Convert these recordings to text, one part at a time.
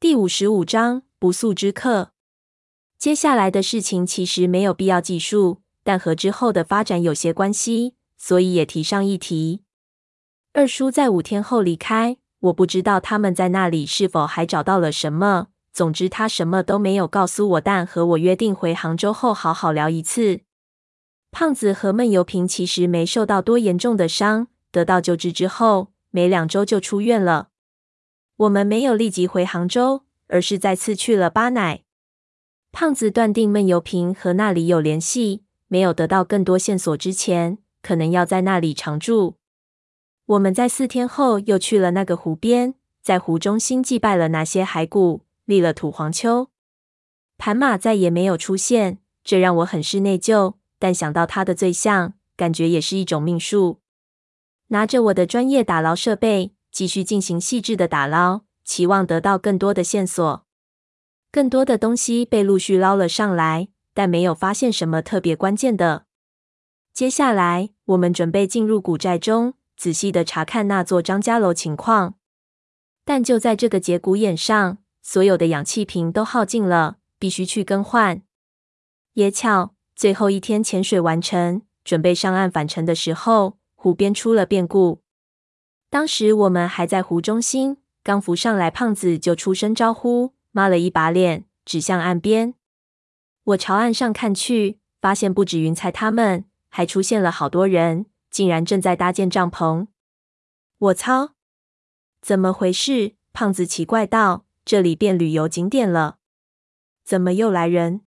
第五十五章不速之客。接下来的事情其实没有必要记述，但和之后的发展有些关系，所以也提上一提。二叔在五天后离开，我不知道他们在那里是否还找到了什么。总之，他什么都没有告诉我，但和我约定回杭州后好好聊一次。胖子和闷油瓶其实没受到多严重的伤，得到救治之后，没两周就出院了。我们没有立即回杭州，而是再次去了巴乃。胖子断定闷油瓶和那里有联系，没有得到更多线索之前，可能要在那里常住。我们在四天后又去了那个湖边，在湖中心祭拜了那些骸骨，立了土黄丘。盘马再也没有出现，这让我很是内疚。但想到他的罪相，感觉也是一种命数。拿着我的专业打捞设备，继续进行细致的打捞，期望得到更多的线索。更多的东西被陆续捞了上来，但没有发现什么特别关键的。接下来，我们准备进入古寨中，仔细的查看那座张家楼情况。但就在这个节骨眼上，所有的氧气瓶都耗尽了，必须去更换。也巧，最后一天潜水完成，准备上岸返程的时候，湖边出了变故。当时我们还在湖中心，刚浮上来，胖子就出声招呼。抹了一把脸，指向岸边。我朝岸上看去，发现不止云彩他们，还出现了好多人，竟然正在搭建帐篷。我操！怎么回事？胖子奇怪道：“这里变旅游景点了，怎么又来人？”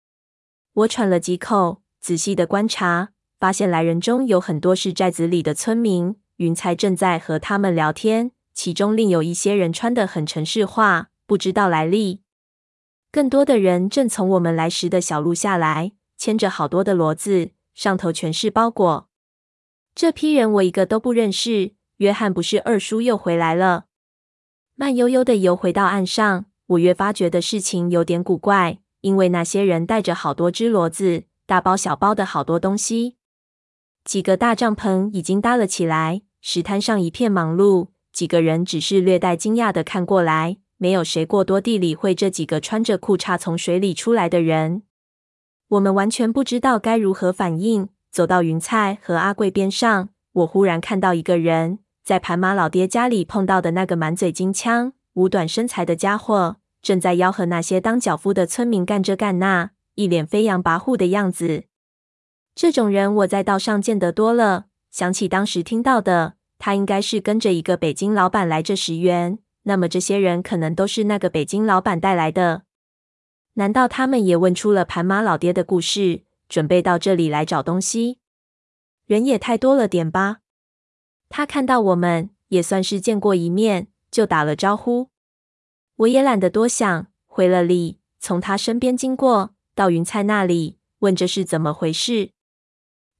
我喘了几口，仔细的观察，发现来人中有很多是寨子里的村民。云彩正在和他们聊天，其中另有一些人穿得很城市化，不知道来历。更多的人正从我们来时的小路下来，牵着好多的骡子，上头全是包裹。这批人我一个都不认识。约翰不是二叔又回来了？慢悠悠的游回到岸上，我越发觉得事情有点古怪，因为那些人带着好多只骡子，大包小包的好多东西。几个大帐篷已经搭了起来，石滩上一片忙碌。几个人只是略带惊讶的看过来。没有谁过多地理会这几个穿着裤衩从水里出来的人，我们完全不知道该如何反应。走到云菜和阿贵边上，我忽然看到一个人在盘马老爹家里碰到的那个满嘴金枪、五短身材的家伙，正在吆喝那些当脚夫的村民干这干那，一脸飞扬跋扈的样子。这种人我在道上见得多了，想起当时听到的，他应该是跟着一个北京老板来这石原。那么这些人可能都是那个北京老板带来的？难道他们也问出了盘马老爹的故事，准备到这里来找东西？人也太多了点吧？他看到我们也算是见过一面，就打了招呼。我也懒得多想，回了礼，从他身边经过，到云菜那里，问这是怎么回事。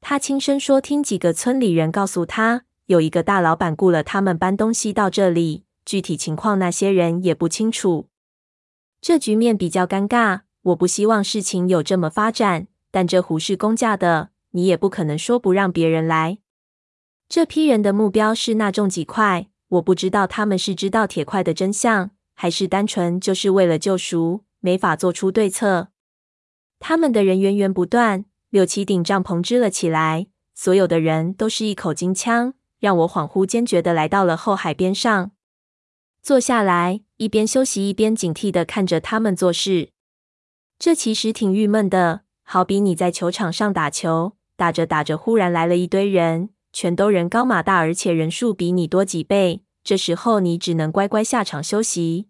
他轻声说：“听几个村里人告诉他，有一个大老板雇了他们搬东西到这里。”具体情况，那些人也不清楚。这局面比较尴尬。我不希望事情有这么发展，但这湖是公家的，你也不可能说不让别人来。这批人的目标是那重几块，我不知道他们是知道铁块的真相，还是单纯就是为了救赎，没法做出对策。他们的人源源不断，六七顶帐篷支了起来，所有的人都是一口金枪，让我恍惚间觉得来到了后海边上。坐下来，一边休息一边警惕地看着他们做事。这其实挺郁闷的，好比你在球场上打球，打着打着，忽然来了一堆人，全都人高马大，而且人数比你多几倍。这时候你只能乖乖下场休息。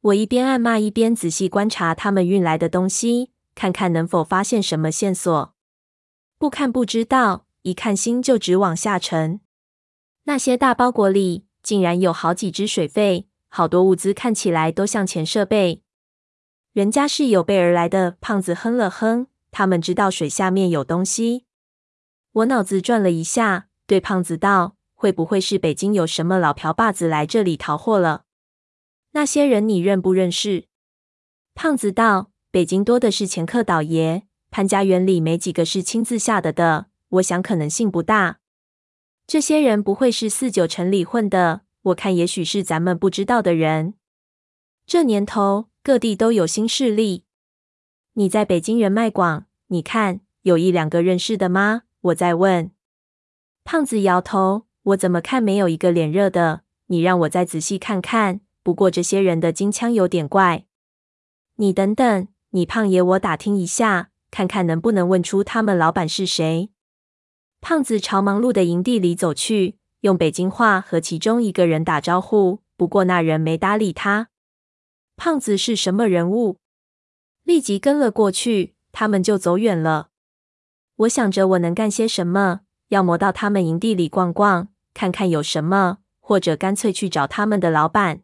我一边暗骂，一边仔细观察他们运来的东西，看看能否发现什么线索。不看不知道，一看心就直往下沉。那些大包裹里。竟然有好几只水肺，好多物资看起来都像前设备。人家是有备而来的。胖子哼了哼，他们知道水下面有东西。我脑子转了一下，对胖子道：“会不会是北京有什么老瓢把子来这里淘货了？那些人你认不认识？”胖子道：“北京多的是前客倒爷，潘家园里没几个是亲自下的的，我想可能性不大。”这些人不会是四九城里混的，我看也许是咱们不知道的人。这年头，各地都有新势力。你在北京人脉广，你看有一两个认识的吗？我在问。胖子摇头，我怎么看没有一个脸热的。你让我再仔细看看。不过这些人的京腔有点怪。你等等，你胖爷，我打听一下，看看能不能问出他们老板是谁。胖子朝忙碌的营地里走去，用北京话和其中一个人打招呼。不过那人没搭理他。胖子是什么人物？立即跟了过去，他们就走远了。我想着我能干些什么，要么到他们营地里逛逛，看看有什么，或者干脆去找他们的老板。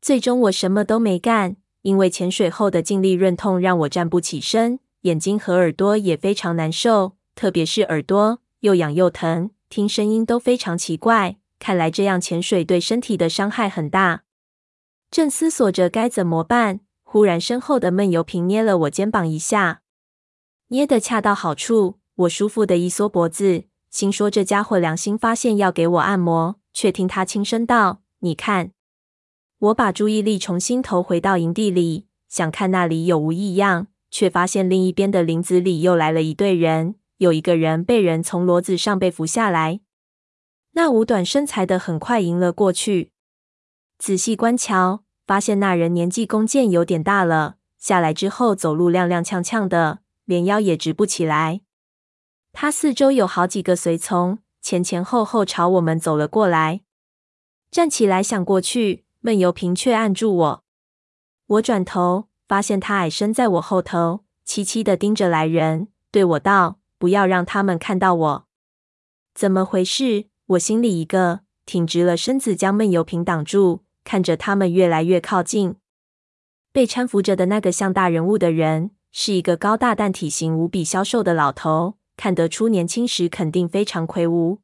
最终我什么都没干，因为潜水后的尽力润痛让我站不起身，眼睛和耳朵也非常难受，特别是耳朵又痒又疼，听声音都非常奇怪。看来这样潜水对身体的伤害很大。正思索着该怎么办，忽然身后的闷油瓶捏了我肩膀一下，捏得恰到好处。我舒服的一缩脖子，心说这家伙良心发现要给我按摩，却听他轻声道：“你看。”我把注意力重新投回到营地里，想看那里有无异样，却发现另一边的林子里又来了一队人，有一个人被人从骡子上被扶下来。那五短身材的很快迎了过去。仔细观瞧，发现那人年纪弓箭有点大了。下来之后，走路踉踉跄跄的，连腰也直不起来。他四周有好几个随从，前前后后朝我们走了过来。站起来想过去，闷油瓶却按住我。我转头，发现他矮身在我后头，凄凄的盯着来人，对我道：“不要让他们看到我。”怎么回事？我心里一个，挺直了身子，将闷油瓶挡住。看着他们越来越靠近，被搀扶着的那个像大人物的人，是一个高大但体型无比消瘦的老头，看得出年轻时肯定非常魁梧。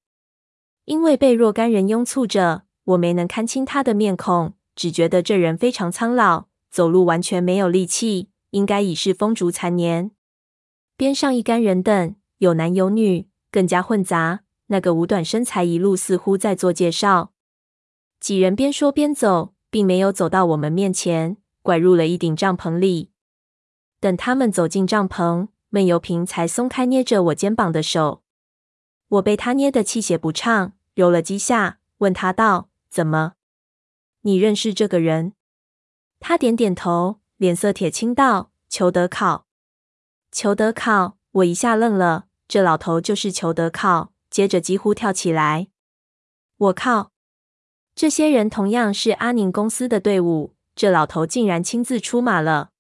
因为被若干人拥簇着，我没能看清他的面孔，只觉得这人非常苍老，走路完全没有力气，应该已是风烛残年。边上一干人等，有男有女，更加混杂。那个五短身材一路似乎在做介绍。几人边说边走，并没有走到我们面前，拐入了一顶帐篷里。等他们走进帐篷，闷油瓶才松开捏着我肩膀的手。我被他捏得气血不畅，揉了几下，问他道：“怎么？你认识这个人？”他点点头，脸色铁青道：“裘德考。”裘德考，我一下愣了，这老头就是裘德考。接着几乎跳起来：“我靠！”这些人同样是阿宁公司的队伍，这老头竟然亲自出马了。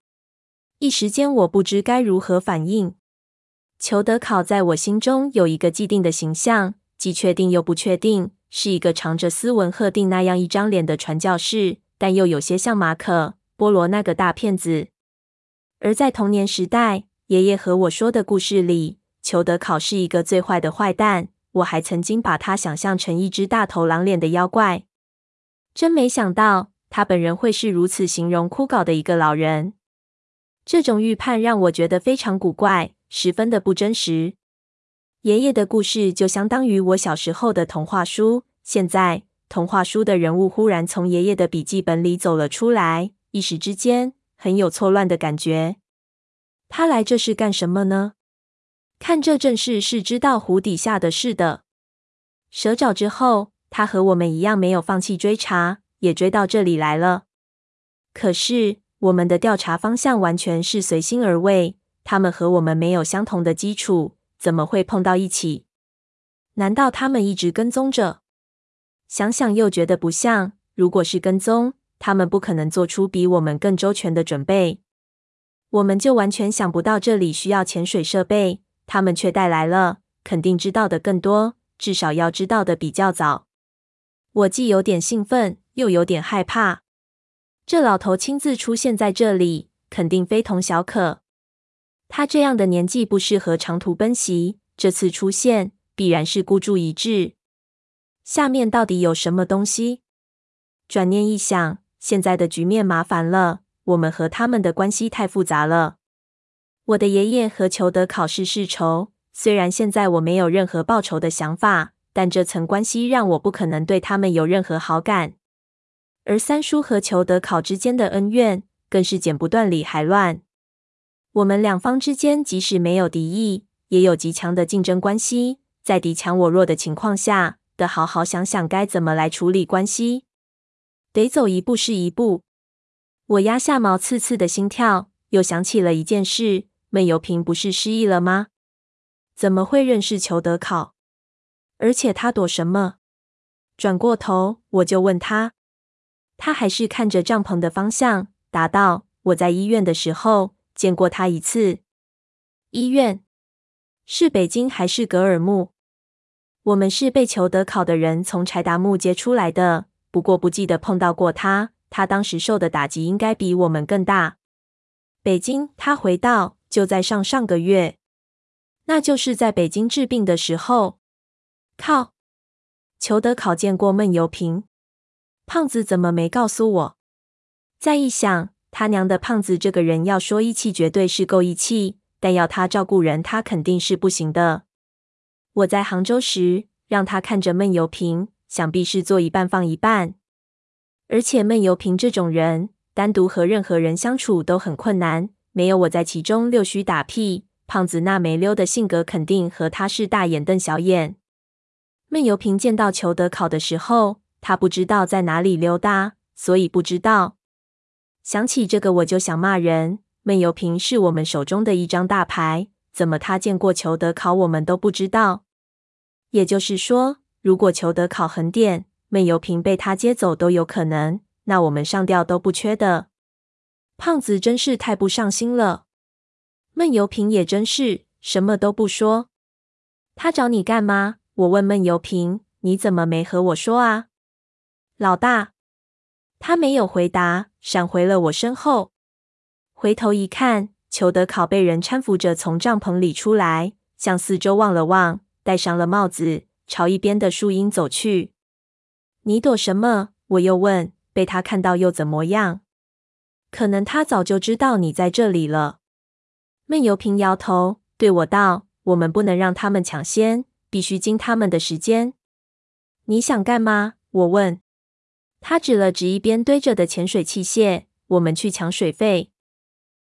一时间，我不知该如何反应。裘德考在我心中有一个既定的形象，既确定又不确定，是一个长着斯文赫定那样一张脸的传教士，但又有些像马可波罗那个大骗子。而在童年时代，爷爷和我说的故事里，裘德考是一个最坏的坏蛋，我还曾经把他想象成一只大头狼脸的妖怪。真没想到，他本人会是如此形容枯槁的一个老人。这种预判让我觉得非常古怪，十分的不真实。爷爷的故事就相当于我小时候的童话书。现在，童话书的人物忽然从爷爷的笔记本里走了出来，一时之间很有错乱的感觉。他来这是干什么呢？看这阵势是知道湖底下的事的。蛇找之后。他和我们一样，没有放弃追查，也追到这里来了。可是我们的调查方向完全是随心而为，他们和我们没有相同的基础，怎么会碰到一起？难道他们一直跟踪着？想想又觉得不像。如果是跟踪，他们不可能做出比我们更周全的准备。我们就完全想不到这里需要潜水设备，他们却带来了，肯定知道的更多，至少要知道的比较早。我既有点兴奋，又有点害怕。这老头亲自出现在这里，肯定非同小可。他这样的年纪不适合长途奔袭，这次出现必然是孤注一掷。下面到底有什么东西？转念一想，现在的局面麻烦了，我们和他们的关系太复杂了。我的爷爷和裘德考是世仇，虽然现在我没有任何报仇的想法。但这层关系让我不可能对他们有任何好感，而三叔和裘德考之间的恩怨更是剪不断理还乱。我们两方之间即使没有敌意，也有极强的竞争关系。在敌强我弱的情况下，得好好想想该怎么来处理关系。得走一步是一步。我压下毛刺刺的心跳，又想起了一件事：闷油瓶不是失忆了吗？怎么会认识裘德考？而且他躲什么？转过头，我就问他。他还是看着帐篷的方向，答道：“我在医院的时候见过他一次。医院是北京还是格尔木？我们是被裘德考的人从柴达木接出来的，不过不记得碰到过他。他当时受的打击应该比我们更大。北京，他回道：就在上上个月，那就是在北京治病的时候。靠，裘德考见过闷油瓶。”胖子怎么没告诉我？再一想，他娘的，胖子这个人要说义气，绝对是够义气，但要他照顾人，他肯定是不行的。我在杭州时，让他看着闷油瓶，想必是做一半放一半。而且闷油瓶这种人，单独和任何人相处都很困难，没有我在其中溜须打屁，胖子那没溜的性格，肯定和他是大眼瞪小眼。闷油瓶见到裘德考的时候。他不知道在哪里溜达，所以不知道。想起这个，我就想骂人。闷油瓶是我们手中的一张大牌，怎么他见过裘德考，我们都不知道？也就是说，如果裘德考狠点，闷油瓶被他接走都有可能。那我们上吊都不缺的。胖子真是太不上心了。闷油瓶也真是什么都不说。他找你干嘛？我问闷油瓶，你怎么没和我说啊？老大，他没有回答，闪回了我身后。回头一看，裘德考被人搀扶着从帐篷里出来，向四周望了望，戴上了帽子，朝一边的树荫走去。你躲什么？我又问。被他看到又怎么样？可能他早就知道你在这里了。闷油瓶摇头，对我道：“我们不能让他们抢先，必须经他们的时间。”你想干嘛？我问。他指了指一边堆着的潜水器械，我们去抢水费。